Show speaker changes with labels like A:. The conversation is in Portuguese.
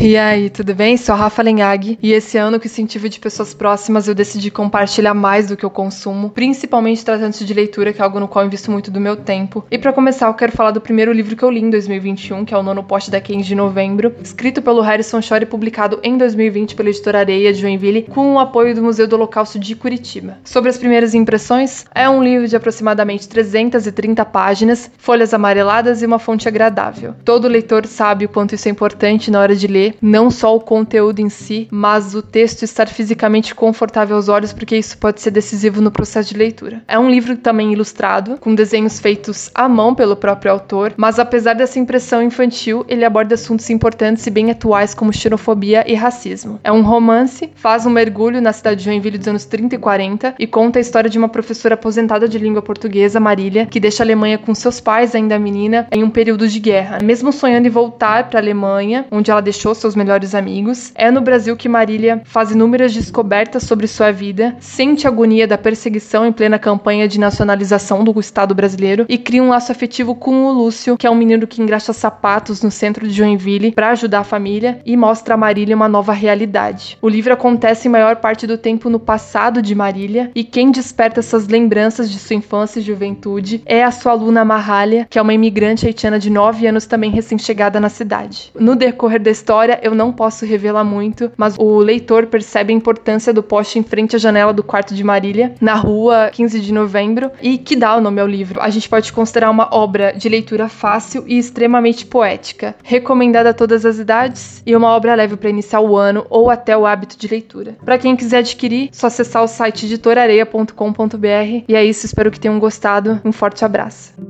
A: E aí, tudo bem? Sou a Rafa Lenhag e esse ano, com incentivo de pessoas próximas, eu decidi compartilhar mais do que eu consumo, principalmente tratando-se de leitura, que é algo no qual eu invisto muito do meu tempo. E para começar, eu quero falar do primeiro livro que eu li em 2021, que é o Nono Poste da Kenji de Novembro, escrito pelo Harrison Shore e publicado em 2020 pela editora Areia de Joinville, com o apoio do Museu do Holocausto de Curitiba. Sobre as primeiras impressões, é um livro de aproximadamente 330 páginas, folhas amareladas e uma fonte agradável. Todo leitor sabe o quanto isso é importante na hora de ler não só o conteúdo em si, mas o texto estar fisicamente confortável aos olhos, porque isso pode ser decisivo no processo de leitura. É um livro também ilustrado, com desenhos feitos à mão pelo próprio autor, mas apesar dessa impressão infantil, ele aborda assuntos importantes e bem atuais como xenofobia e racismo. É um romance, faz um mergulho na cidade de Joinville dos anos 30 e 40 e conta a história de uma professora aposentada de língua portuguesa, Marília, que deixa a Alemanha com seus pais, ainda menina, em um período de guerra. Mesmo sonhando em voltar para a Alemanha, onde ela deixou seus melhores amigos. É no Brasil que Marília faz inúmeras descobertas sobre sua vida, sente a agonia da perseguição em plena campanha de nacionalização do Estado brasileiro e cria um laço afetivo com o Lúcio, que é um menino que engraxa sapatos no centro de Joinville para ajudar a família e mostra a Marília uma nova realidade. O livro acontece em maior parte do tempo no passado de Marília e quem desperta essas lembranças de sua infância e juventude é a sua aluna Mahalia, que é uma imigrante haitiana de 9 anos também recém-chegada na cidade. No decorrer da história, história eu não posso revelar muito, mas o leitor percebe a importância do poste em frente à janela do quarto de Marília, na rua 15 de novembro, e que dá o nome ao livro. A gente pode considerar uma obra de leitura fácil e extremamente poética, recomendada a todas as idades e uma obra leve para iniciar o ano ou até o hábito de leitura. Para quem quiser adquirir, só acessar o site editorareia.com.br. E é isso, espero que tenham gostado. Um forte abraço.